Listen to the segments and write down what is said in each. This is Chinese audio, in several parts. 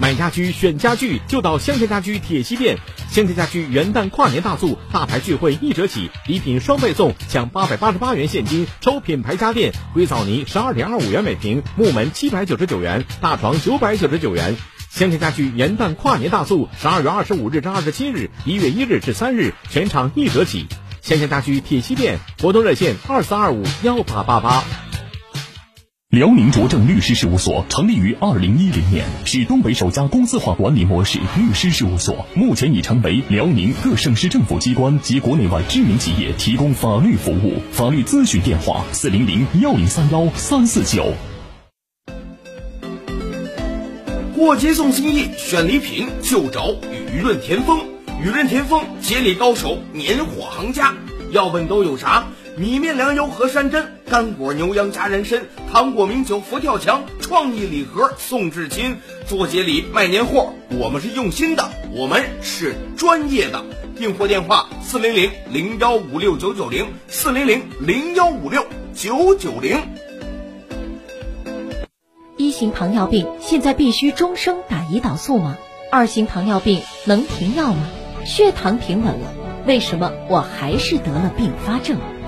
买家居选家具就到香田家居铁西店。香田家居元旦跨年大促，大牌聚会一折起，礼品双倍送，抢八百八十八元现金，抽品牌家电，硅藻泥十二点二五元每平，木门七百九十九元，大床九百九十九元。香田家居元旦跨年大促，十二月二十五日至二十七日，一月一日至三日，全场一折起。香田家居铁西店活动热线二四二五幺八八八。辽宁卓正律师事务所成立于二零一零年，是东北首家公司化管理模式律师事务所，目前已成为辽宁各省市政府机关及国内外知名企业提供法律服务。法律咨询电话：四零零幺零三幺三四九。过节送心意，选礼品就找雨润田丰。雨润田丰，节礼高手，年货行家。要问都有啥？米面粮油和山珍，干果牛羊加人参，糖果名酒佛跳墙，创意礼盒送至亲。做节礼卖年货，我们是用心的，我们是专业的。订货电话：四零零零幺五六九九零，四零零零幺五六九九零。一型糖尿病现在必须终生打胰岛素吗？二型糖尿病能停药吗？血糖平稳了，为什么我还是得了并发症？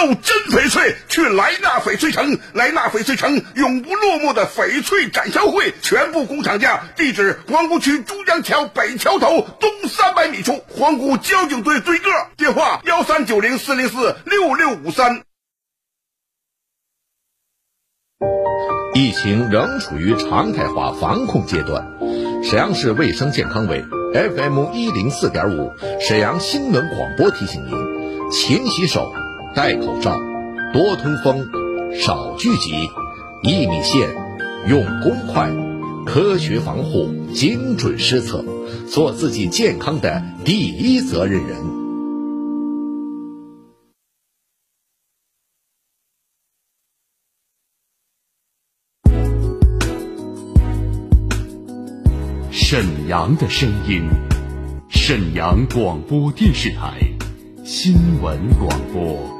购真翡翠去莱纳翡翠城，莱纳翡翠城永不落幕的翡翠展销会，全部工厂价，地址皇姑区珠江桥北桥头东三百米处，皇姑交警队对个，电话幺三九零四零四六六五三。疫情仍处于常态化防控阶段，沈阳市卫生健康委。FM 一零四点五，沈阳新闻广播提醒您：勤洗手，戴口罩，多通风，少聚集，一米线，用公筷，科学防护，精准施策，做自己健康的第一责任人。沈阳的声音，沈阳广播电视台新闻广播。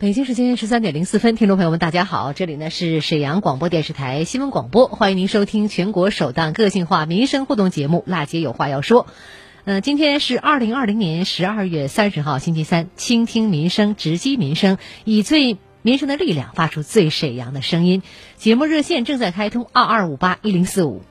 北京时间十三点零四分，听众朋友们，大家好，这里呢是沈阳广播电视台新闻广播，欢迎您收听全国首档个性化民生互动节目《辣姐有话要说》。呃，今天是二零二零年十二月三十号，星期三。倾听民生，直击民生，以最民生的力量发出最沈阳的声音。节目热线正在开通，二二五八一零四五。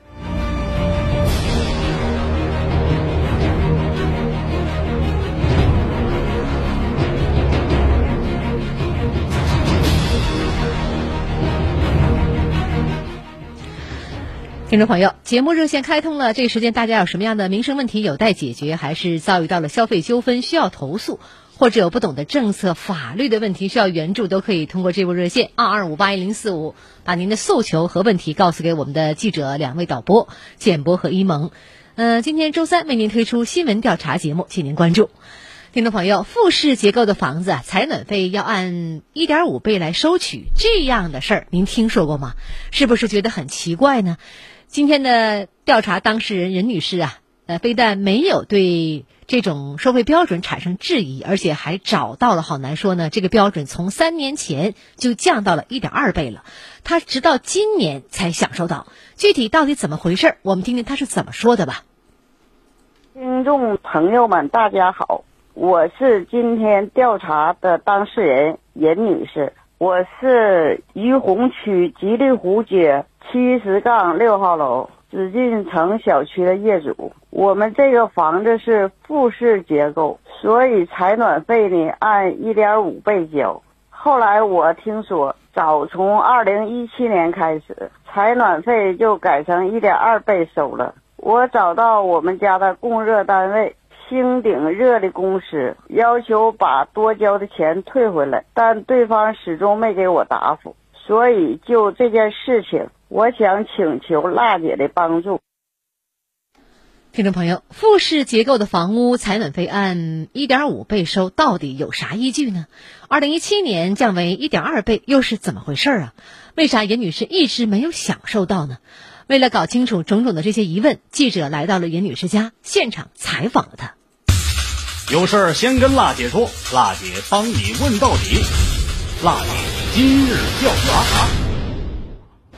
听众朋友，节目热线开通了。这个时间，大家有什么样的民生问题有待解决，还是遭遇到了消费纠纷需要投诉，或者有不懂的政策、法律的问题需要援助，都可以通过这部热线二二五八一零四五，把您的诉求和问题告诉给我们的记者两位导播简博和一萌。呃，今天周三为您推出新闻调查节目，请您关注。听众朋友，复式结构的房子采暖费要按一点五倍来收取，这样的事儿您听说过吗？是不是觉得很奇怪呢？今天的调查当事人任女士啊，呃，非但没有对这种收费标准产生质疑，而且还找到了好难说呢。这个标准从三年前就降到了一点二倍了，她直到今年才享受到。具体到底怎么回事？我们听听她是怎么说的吧。听众朋友们，大家好，我是今天调查的当事人任女士，我是于洪区吉利湖街。七十杠六号楼紫禁城小区的业主，我们这个房子是复式结构，所以采暖费呢按一点五倍交。后来我听说，早从二零一七年开始，采暖费就改成一点二倍收了。我找到我们家的供热单位星鼎热力公司，要求把多交的钱退回来，但对方始终没给我答复。所以就这件事情。我想请求辣姐的帮助。听众朋友，复式结构的房屋采暖费按一点五倍收，到底有啥依据呢？二零一七年降为一点二倍，又是怎么回事啊？为啥严女士一直没有享受到呢？为了搞清楚种种的这些疑问，记者来到了严女士家，现场采访了她。有事儿先跟辣姐说，辣姐帮你问到底。辣姐今日调查。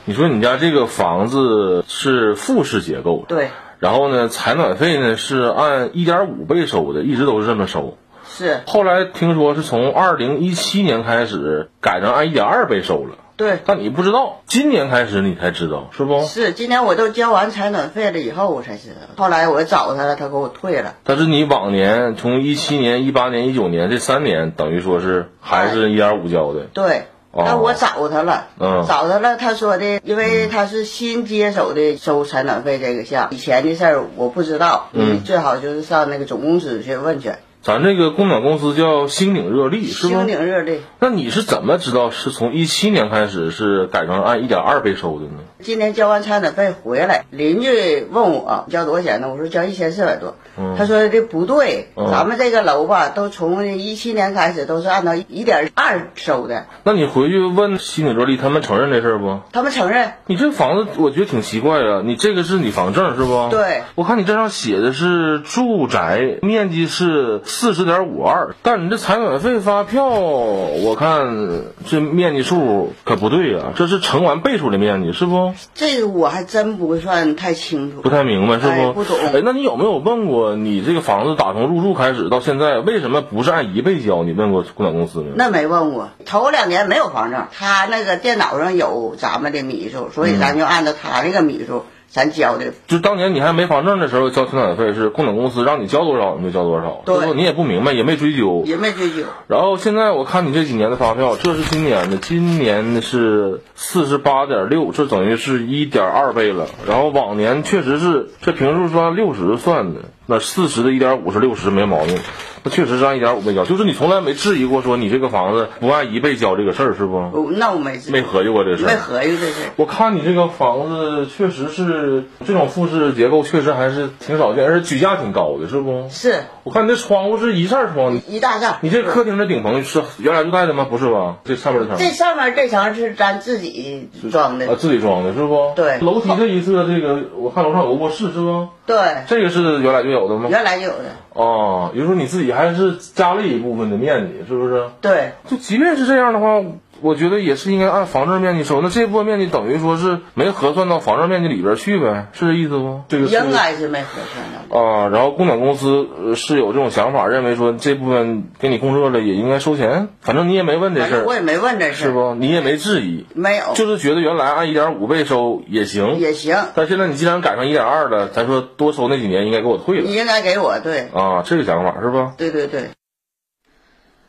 你说你家这个房子是复式结构，对。然后呢，采暖费呢是按一点五倍收的，一直都是这么收。是。后来听说是从二零一七年开始改成按一点二倍收了。对。但你不知道，今年开始你才知道，是不？是，今年我都交完采暖费了以后，我才知道。后来我找他了，他给我退了。但是你往年从一七年、一八年、一九年这三年，等于说是还是一点五交的。对。那我找他了，找他了。他说的，因为他是新接手的收采暖费这个项，以前的事儿我不知道。嗯，最好就是上那个总公司去问去。咱这个供暖公司叫星鼎热力，是吗？星鼎热力。那你是怎么知道是从一七年开始是改成按一点二倍收的呢？今天交完采暖费回来，邻居问我交多少钱呢？我说交一千四百多。他说这不对，咱们这个楼吧，都从一七年开始都是按照一点二收的。那你回去问新鼎热力，他们承认这事儿不？他们承认。你这房子我觉得挺奇怪啊，你这个是你房证是不？对。我看你这上写的是住宅面积是四十点五二，但你这采暖费发票，我看这面积数可不对呀，这是乘完倍数的面积是不？这个我还真不算太清楚，不太明白是不？不懂。哎，那你有没有问过？你这个房子打从入住开始到现在，为什么不是按一倍交？你问过供暖公司没有？那没问过，头两年没有房证，他那个电脑上有咱们的米数，所以咱就按照他那个米数。咱交的，就当年你还没房证的时候交取暖费，是供暖公司让你交多少你就交多少，对，你也不明白，也没追究，也没追究。然后现在我看你这几年的发票，这是今年的，今年是四十八点六，这等于是一点二倍了。然后往年确实是这平数是按六十算的，那四十的一点五是六十没毛病。那确实是按一点五倍交，就是你从来没质疑过说你这个房子不按一倍交这个事儿是不？那我没没合计过这事儿，没合计这事我看你这个房子确实是这种复式结构，确实还是挺少见，而且举架挺高的，是不？是。我看你这窗户是一扇窗，一大扇。你这客厅的顶棚是原来就带的吗？不是吧？这上面这层。这上面这层是咱自己装的。啊，自己装的是不？对。楼梯这一侧，这个我看楼上有个卧室是不？对。这个是原来就有的吗？原来就有的。哦，也就是说你自己还是加了一部分的面积，是不是？对，就即便是这样的话，我觉得也是应该按房证面积收。那这部分面积等于说是没核算到房证面积里边去呗，是这意思不？这个是应该是没核算到。啊，然后供暖公司呃是有这种想法，认为说这部分给你供热了也应该收钱，反正你也没问这事儿，我也没问这事儿是不？你也没质疑，没有，就是觉得原来按一点五倍收也行，也行。但现在你既然改成一点二了，咱说多收那几年应该给我退了你应该给我对，啊，这个想法是不？对对对。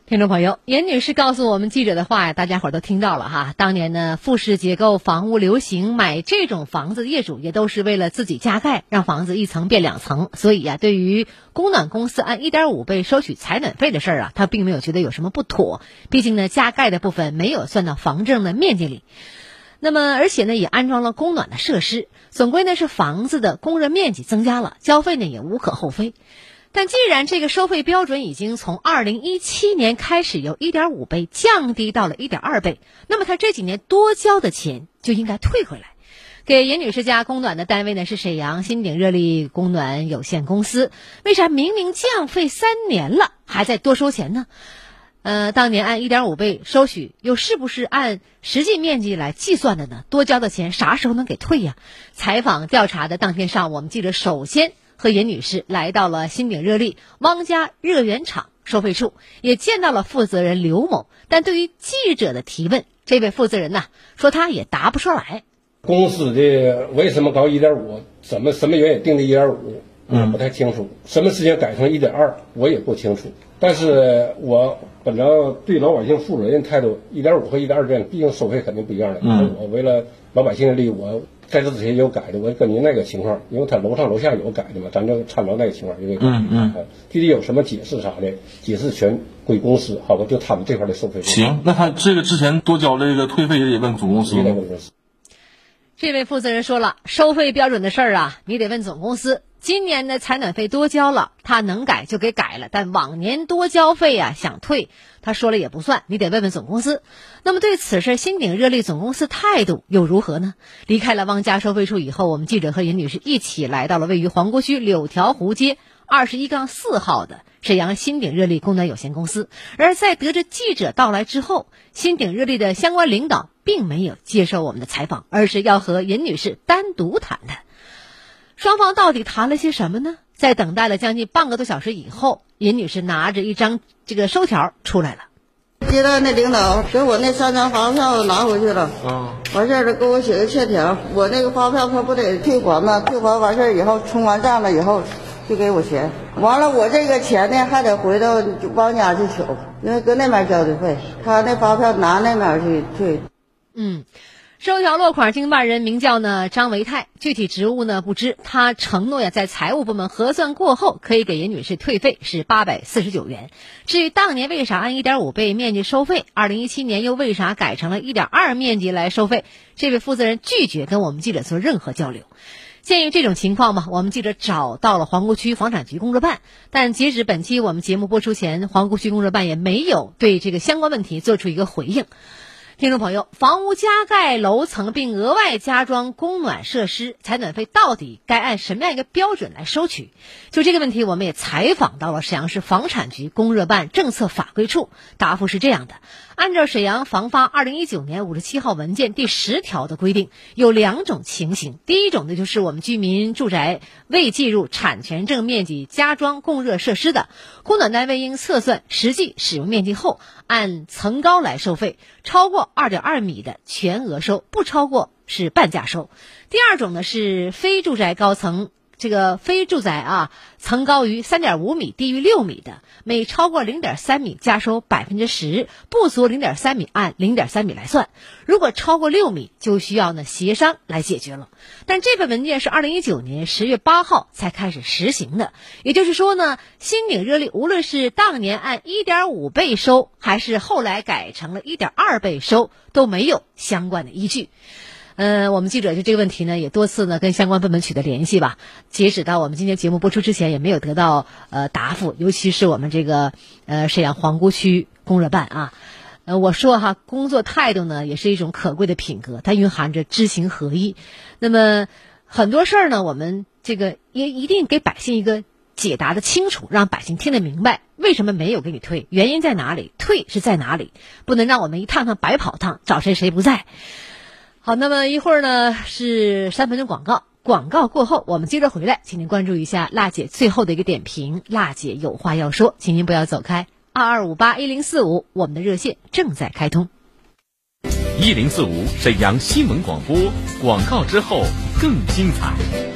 听众朋友，严女士告诉我们记者的话呀，大家伙儿都听到了哈。当年呢，复式结构房屋流行，买这种房子的业主也都是为了自己加盖，让房子一层变两层。所以呀，对于供暖公司按一点五倍收取采暖费的事儿啊，他并没有觉得有什么不妥。毕竟呢，加盖的部分没有算到房证的面积里。那么，而且呢，也安装了供暖的设施，总归呢是房子的供热面积增加了，交费呢也无可厚非。但既然这个收费标准已经从二零一七年开始由一点五倍降低到了一点二倍，那么他这几年多交的钱就应该退回来。给严女士家供暖的单位呢是沈阳新鼎热力供暖有限公司，为啥明明降费三年了还在多收钱呢？呃，当年按一点五倍收取，又是不是按实际面积来计算的呢？多交的钱啥时候能给退呀？采访调查的当天上午，我们记者首先。和严女士来到了新鼎热力汪家热源厂收费处，也见到了负责人刘某。但对于记者的提问，这位负责人呢说他也答不出来。公司的为什么搞一点五？怎么什么原因定的一点五？嗯，不太清楚。什么时间改成一点二？我也不清楚。但是我本着对老百姓负责任态度，一点五和一点二之间，毕竟收费肯定不一样的。嗯，我为了老百姓的利益，我。在这之前有改的，我根据那个情况，因为他楼上楼下有改的嘛，咱就参照那个情况就给改。嗯嗯。具体有什么解释啥的，解释全归公司，好吧？就他们这块的收费。行，那他这个之前多交这个退费也得问总公司。也得问公司。这位负责人说了，收费标准的事儿啊，你得问总公司。今年的采暖费多交了，他能改就给改了，但往年多交费啊，想退，他说了也不算，你得问问总公司。那么对此事，新鼎热力总公司态度又如何呢？离开了汪家收费处以后，我们记者和尹女士一起来到了位于皇姑区柳条湖街二十一杠四号的沈阳新鼎热力供暖有限公司。而在得知记者到来之后，新鼎热力的相关领导并没有接受我们的采访，而是要和尹女士单独谈谈。双方到底谈了些什么呢？在等待了将近半个多小时以后，尹女士拿着一张这个收条出来了。接待那领导给我那三张发票拿回去了，啊，完事儿了给我写个欠条，我那个发票他不得退还吗？退还完事儿以后充完账了以后就给我钱，完了我这个钱呢还得回到汪家去取，因为搁那边交的费，他那发票拿那边去退。嗯。收条落款经办人名叫呢张维泰，具体职务呢不知。他承诺呀，在财务部门核算过后，可以给严女士退费是八百四十九元。至于当年为啥按一点五倍面积收费，二零一七年又为啥改成了一点二面积来收费，这位负责人拒绝跟我们记者做任何交流。鉴于这种情况嘛，我们记者找到了皇姑区房产局工作办，但截止本期我们节目播出前，皇姑区工作办也没有对这个相关问题做出一个回应。听众朋友，房屋加盖楼层并额外加装供暖设施，采暖费到底该按什么样一个标准来收取？就这个问题，我们也采访到了沈阳市房产局供热办政策法规处，答复是这样的：按照沈阳房发二零一九年五十七号文件第十条的规定，有两种情形。第一种呢，就是我们居民住宅未计入产权证面积加装供热设施的，供暖单位应测算实际使用面积后，按层高来收费，超过。二点二米的全额收，不超过是半价收。第二种呢是非住宅高层。这个非住宅啊，层高于三点五米、低于六米的，每超过零点三米加收百分之十，不足零点三米按零点三米来算。如果超过六米，就需要呢协商来解决了。但这份文件是二零一九年十月八号才开始实行的，也就是说呢，新鼎热力无论是当年按一点五倍收，还是后来改成了一点二倍收，都没有相关的依据。嗯，我们记者就这个问题呢，也多次呢跟相关部门取得联系吧。截止到我们今天节目播出之前，也没有得到呃答复。尤其是我们这个呃沈阳皇姑区供热办啊，呃我说哈，工作态度呢也是一种可贵的品格，它蕴含着知行合一。那么很多事儿呢，我们这个也一定给百姓一个解答的清楚，让百姓听得明白，为什么没有给你退，原因在哪里，退是在哪里，不能让我们一趟趟白跑趟，找谁谁不在。好，那么一会儿呢是三分钟广告，广告过后我们接着回来，请您关注一下辣姐最后的一个点评，辣姐有话要说，请您不要走开，二二五八一零四五，我们的热线正在开通。一零四五沈阳新闻广播，广告之后更精彩。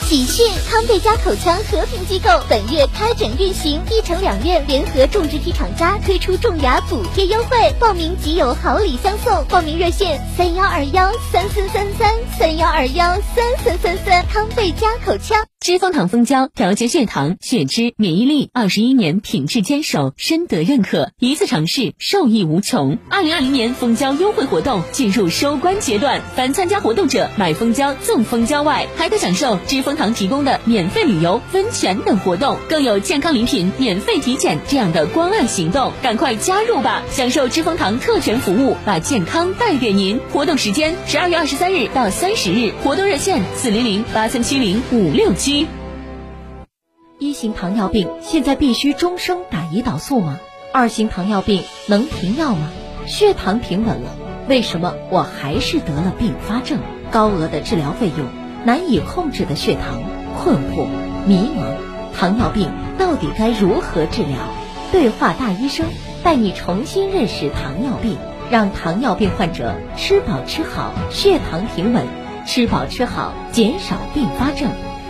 喜讯！康贝佳口腔和平机构本月开诊运行，一城两院联合种植体厂家推出种牙补贴优惠，报名即有好礼相送。报名热线：三幺二幺三三三三三幺二幺三三三三。康贝佳口腔。知蜂糖蜂胶调节血糖、血脂、免疫力，二十一年品质坚守，深得认可，一次尝试受益无穷。二零二零年蜂胶优惠活动进入收官阶段，凡参加活动者买蜂胶赠蜂胶外，还可享受知蜂糖提供的免费旅游、温泉等活动，更有健康礼品、免费体检这样的关爱行动，赶快加入吧！享受知蜂糖特权服务，把健康带给您。活动时间十二月二十三日到三十日，活动热线四零零八三七零五六七。一型糖尿病现在必须终生打胰岛素吗？二型糖尿病能停药吗？血糖平稳了，为什么我还是得了并发症？高额的治疗费用，难以控制的血糖，困惑、迷茫，糖尿病到底该如何治疗？对话大医生，带你重新认识糖尿病，让糖尿病患者吃饱吃好，血糖平稳，吃饱吃好，减少并发症。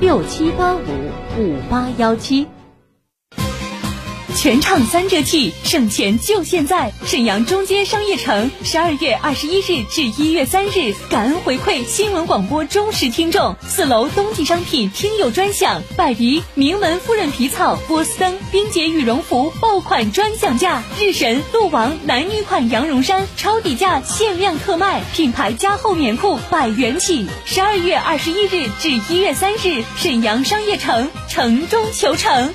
六七八五五八幺七，全场三折起省钱就现在！沈阳中街商业城，十二月二十一日至一月三日，感恩回馈新闻广播忠实听众。四楼冬季商品听友专享，百迪名门夫人皮草、波司登、冰洁羽绒服爆款专享价，日神、鹿王男女款羊绒衫超底价限量特卖，品牌加厚棉裤百元起。十二月二十一日至一月三日，沈阳商业城，城中求成。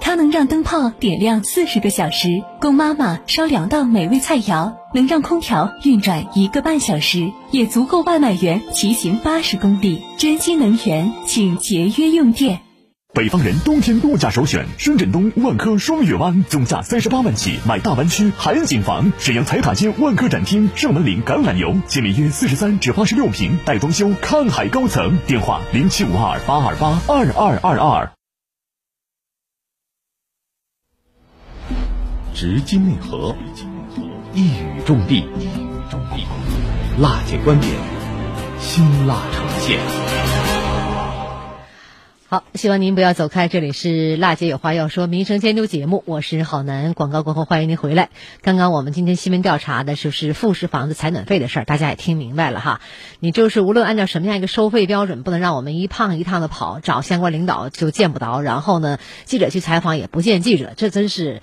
它能让灯泡点亮四十个小时，供妈妈烧两道美味菜肴；能让空调运转一个半小时，也足够外卖员骑行八十公里。珍惜能源，请节约用电。北方人冬天度假首选深圳东万科双月湾，总价三十八万起买大湾区海景房。沈阳彩塔街万科展厅上门领橄榄油，建面约四十三至八十六平，带装修，看海高层。电话零七五二八二八二二二二。直击内核，一语中的，辣姐观点，辛辣呈现。好，希望您不要走开，这里是辣姐有话要说民生监督节目，我是郝楠。广告过后，欢迎您回来。刚刚我们今天新闻调查的就是复式房子采暖费的事儿，大家也听明白了哈。你就是无论按照什么样一个收费标准，不能让我们一趟一趟的跑，找相关领导就见不着，然后呢，记者去采访也不见记者，这真是。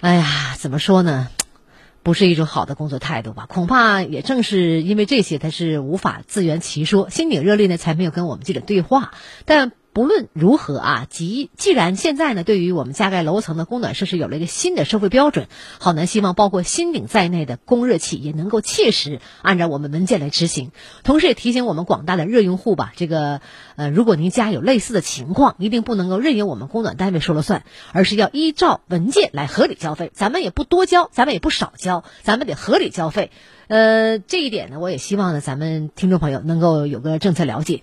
哎呀，怎么说呢？不是一种好的工作态度吧？恐怕也正是因为这些，他是无法自圆其说。心里热烈呢，才没有跟我们记者对话。但不论如何啊，即既然现在呢，对于我们加盖楼层的供暖设施有了一个新的收费标准，好南希望包括新鼎在内的供热企业能够切实按照我们文件来执行。同时也提醒我们广大的热用户吧，这个呃，如果您家有类似的情况，一定不能够任由我们供暖单位说了算，而是要依照文件来合理交费。咱们也不多交，咱们也不少交，咱们得合理交费。呃，这一点呢，我也希望呢，咱们听众朋友能够有个政策了解。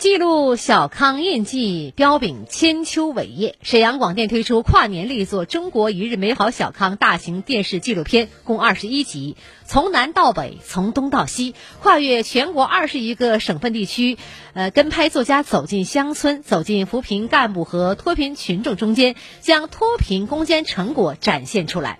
记录小康印记，标炳千秋伟业。沈阳广电推出跨年力作《中国一日美好小康》大型电视纪录片，共二十一集，从南到北，从东到西，跨越全国二十余个省份地区，呃，跟拍作家走进乡村，走进扶贫干部和脱贫群众中间，将脱贫攻坚成果展现出来。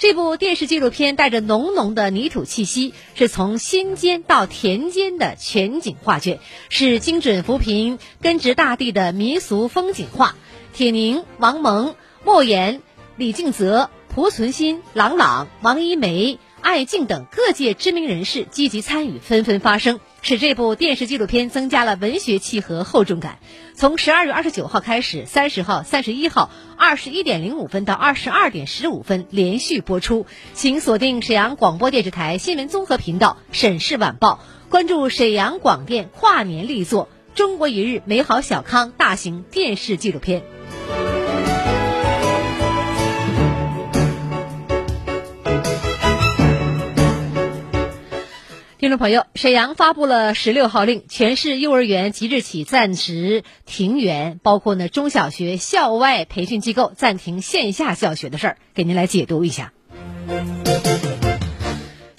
这部电视纪录片带着浓浓的泥土气息，是从心间到田间的全景画卷，是精准扶贫、根植大地的民俗风景画。铁凝、王蒙、莫言、李敬泽、蒲存昕、郎朗、王一梅、艾静等各界知名人士积极参与，纷纷发声，使这部电视纪录片增加了文学气和厚重感。从十二月二十九号开始，三十号、三十一号二十一点零五分到二十二点十五分连续播出，请锁定沈阳广播电视台新闻综合频道《沈氏晚报》，关注沈阳广电跨年力作《中国一日美好小康》大型电视纪录片。听众朋友，沈阳发布了十六号令，全市幼儿园即日起暂时停园，包括呢中小学校外培训机构暂停线下教学的事儿，给您来解读一下。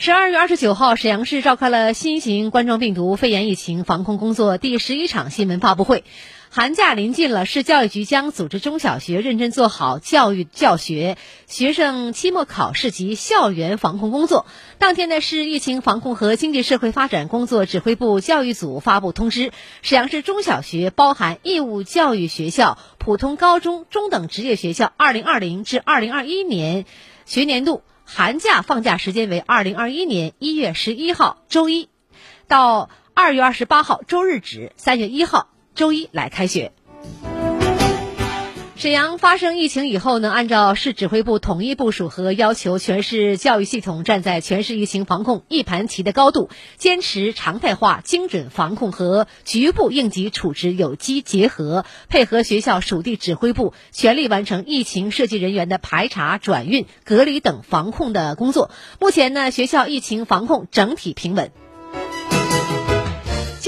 十二月二十九号，沈阳市召开了新型冠状病毒肺炎疫情防控工作第十一场新闻发布会。寒假临近了，市教育局将组织中小学认真做好教育教学、学生期末考试及校园防控工作。当天呢，市疫情防控和经济社会发展工作指挥部教育组发布通知，沈阳市中小学（包含义务教育学校、普通高中、中等职业学校）二零二零至二零二一年学年度寒假放假时间为二零二一年一月十一号周一到二月二十八号周日止，三月一号。周一来开学。沈阳发生疫情以后呢，按照市指挥部统一部署和要求，全市教育系统站在全市疫情防控一盘棋的高度，坚持常态化、精准防控和局部应急处置有机结合，配合学校属地指挥部，全力完成疫情涉及人员的排查、转运、隔离等防控的工作。目前呢，学校疫情防控整体平稳。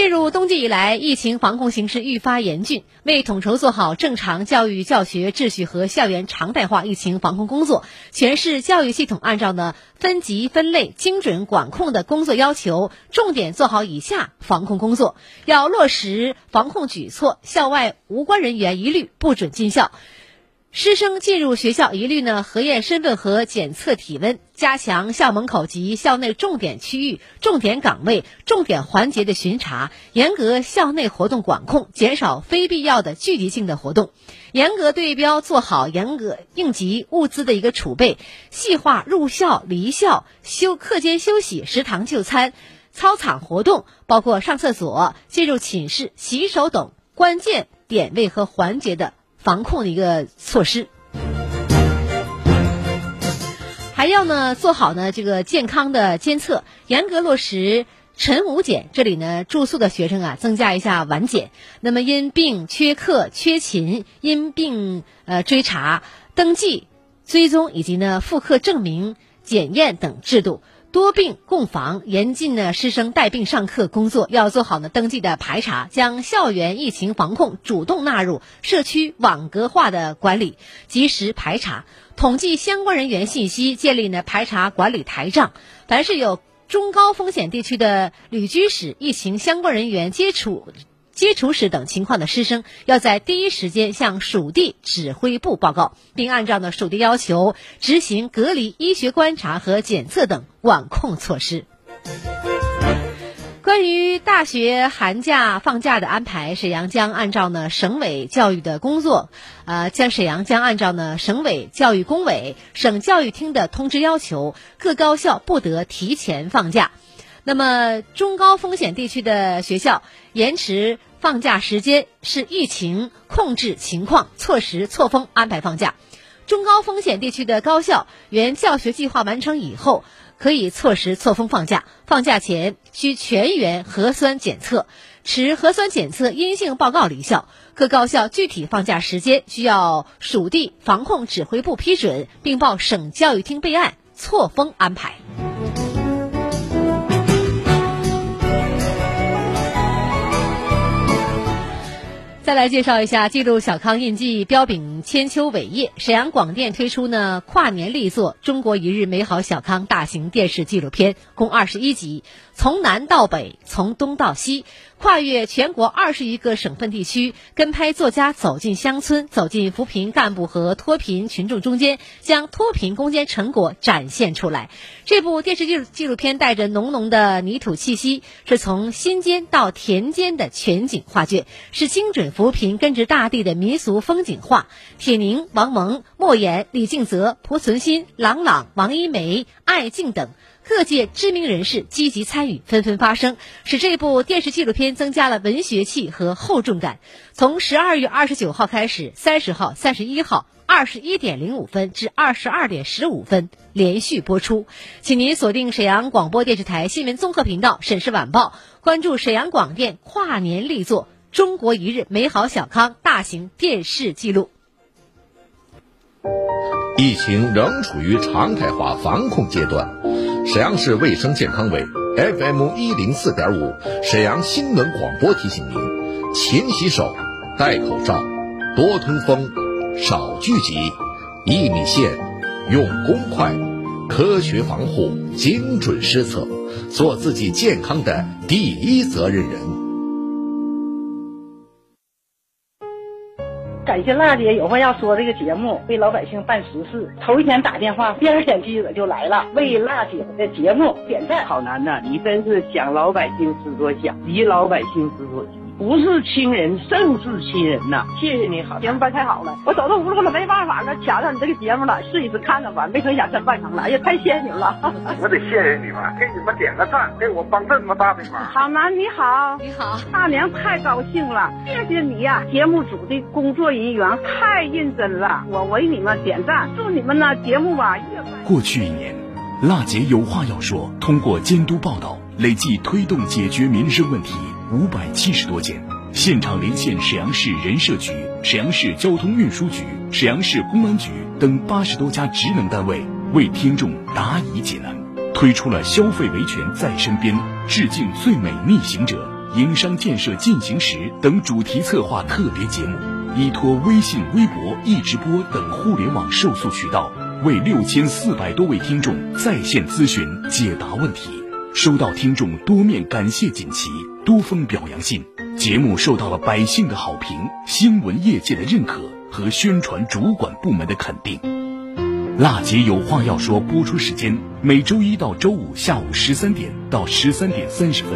进入冬季以来，疫情防控形势愈发严峻。为统筹做好正常教育教学秩序和校园常态化疫情防控工作，全市教育系统按照呢分级分类、精准管控的工作要求，重点做好以下防控工作：要落实防控举措，校外无关人员一律不准进校。师生进入学校一律呢核验身份和检测体温，加强校门口及校内重点区域、重点岗位、重点环节的巡查，严格校内活动管控，减少非必要的聚集性的活动，严格对标做好严格应急物资的一个储备，细化入校、离校、休课间休息、食堂就餐、操场活动，包括上厕所、进入寝室、洗手等关键点位和环节的。防控的一个措施，还要呢做好呢这个健康的监测，严格落实晨午检。这里呢住宿的学生啊增加一下晚检。那么因病缺课、缺勤，因病呃追查、登记、追踪以及呢复课证明、检验等制度。多病共防，严禁呢师生带病上课工作，要做好呢登记的排查，将校园疫情防控主动纳入社区网格化的管理，及时排查，统计相关人员信息，建立呢排查管理台账。凡是有中高风险地区的旅居史、疫情相关人员接触。接触史等情况的师生，要在第一时间向属地指挥部报告，并按照呢属地要求执行隔离、医学观察和检测等管控措施。关于大学寒假放假的安排，沈阳将按照呢省委教育的工作，呃，将沈阳将按照呢省委教育工委、省教育厅的通知要求，各高校不得提前放假。那么中高风险地区的学校延迟放假时间是疫情控制情况错时错峰安排放假。中高风险地区的高校原教学计划完成以后。可以错时错峰放假，放假前需全员核酸检测，持核酸检测阴性报告离校。各高校具体放假时间需要属地防控指挥部批准，并报省教育厅备案，错峰安排。再来介绍一下，记录小康印记彪炳千秋伟业。沈阳广电推出呢跨年力作《中国一日美好小康》大型电视纪录片，共二十一集，从南到北，从东到西。跨越全国二十余个省份地区，跟拍作家走进乡村，走进扶贫干部和脱贫群众中间，将脱贫攻坚成果展现出来。这部电视剧纪录片带着浓浓的泥土气息，是从心间到田间的全景画卷，是精准扶贫根植大地的民俗风景画。铁凝、王蒙、莫言、李敬泽、濮存昕、郎朗、王一梅、艾静等。各界知名人士积极参与，纷纷发声，使这部电视纪录片增加了文学气和厚重感。从十二月二十九号开始，三十号、三十一号二十一点零五分至二十二点十五分连续播出。请您锁定沈阳广播电视台新闻综合频道《沈氏晚报》，关注沈阳广电跨年力作《中国一日美好小康》大型电视记录。疫情仍处于常态化防控阶段，沈阳市卫生健康委 FM 一零四点五沈阳新闻广播提醒您：勤洗手、戴口罩、多通风、少聚集、一米线、用公筷、科学防护、精准施策，做自己健康的第一责任人。感谢辣姐有话要说这个节目，为老百姓办实事。头一天打电话，第二天记者就来了，为辣姐的节目点赞。好难呐，你真是想老百姓之所想，急老百姓之所急。不是亲人胜似亲人呐！谢谢你好，节目办太好了，我走投无路了，没办法了，抢上你这个节目了，试一试看看吧。没成想真办成了，哎呀，太谢谢你了！我得谢谢你们，给你们点个赞，给我帮这么大的忙。好男你好，你好，大娘太高兴了，谢谢你呀！节目组的工作人员太认真了，我为你们点赞，祝你们呢节目吧越办。过去一年，辣姐有话要说，通过监督报道，累计推动解决民生问题。五百七十多件，现场连线沈阳市人社局、沈阳市交通运输局、沈阳市公安局等八十多家职能单位，为听众答疑解难。推出了“消费维权在身边”、“致敬最美逆行者”、“营商建设进行时”等主题策划特别节目，依托微信、微博、易直播等互联网受诉渠道，为六千四百多位听众在线咨询解答问题。收到听众多面感谢锦旗、多封表扬信，节目受到了百姓的好评、新闻业界的认可和宣传主管部门的肯定。辣姐有话要说，播出时间每周一到周五下午十三点到十三点三十分。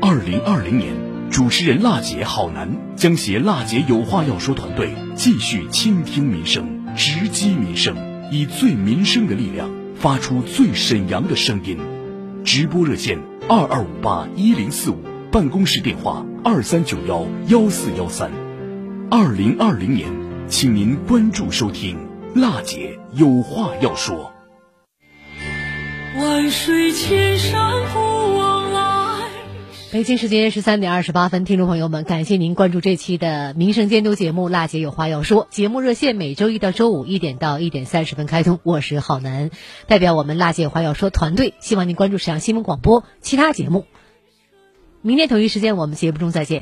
二零二零年，主持人辣姐好男将携辣姐有话要说团队继续倾听民生、直击民生，以最民生的力量发出最沈阳的声音。直播热线二二五八一零四五，办公室电话二三九幺幺四幺三。二零二零年，请您关注收听，辣姐有话要说。万水千山不往来。北京时间十三点二十八分，听众朋友们，感谢您关注这期的民生监督节目《辣姐有话要说》。节目热线每周一到周五一点到一点三十分开通，我是浩南，代表我们《辣姐有话要说》团队，希望您关注沈阳新闻广播其他节目。明天同一时间，我们节目中再见。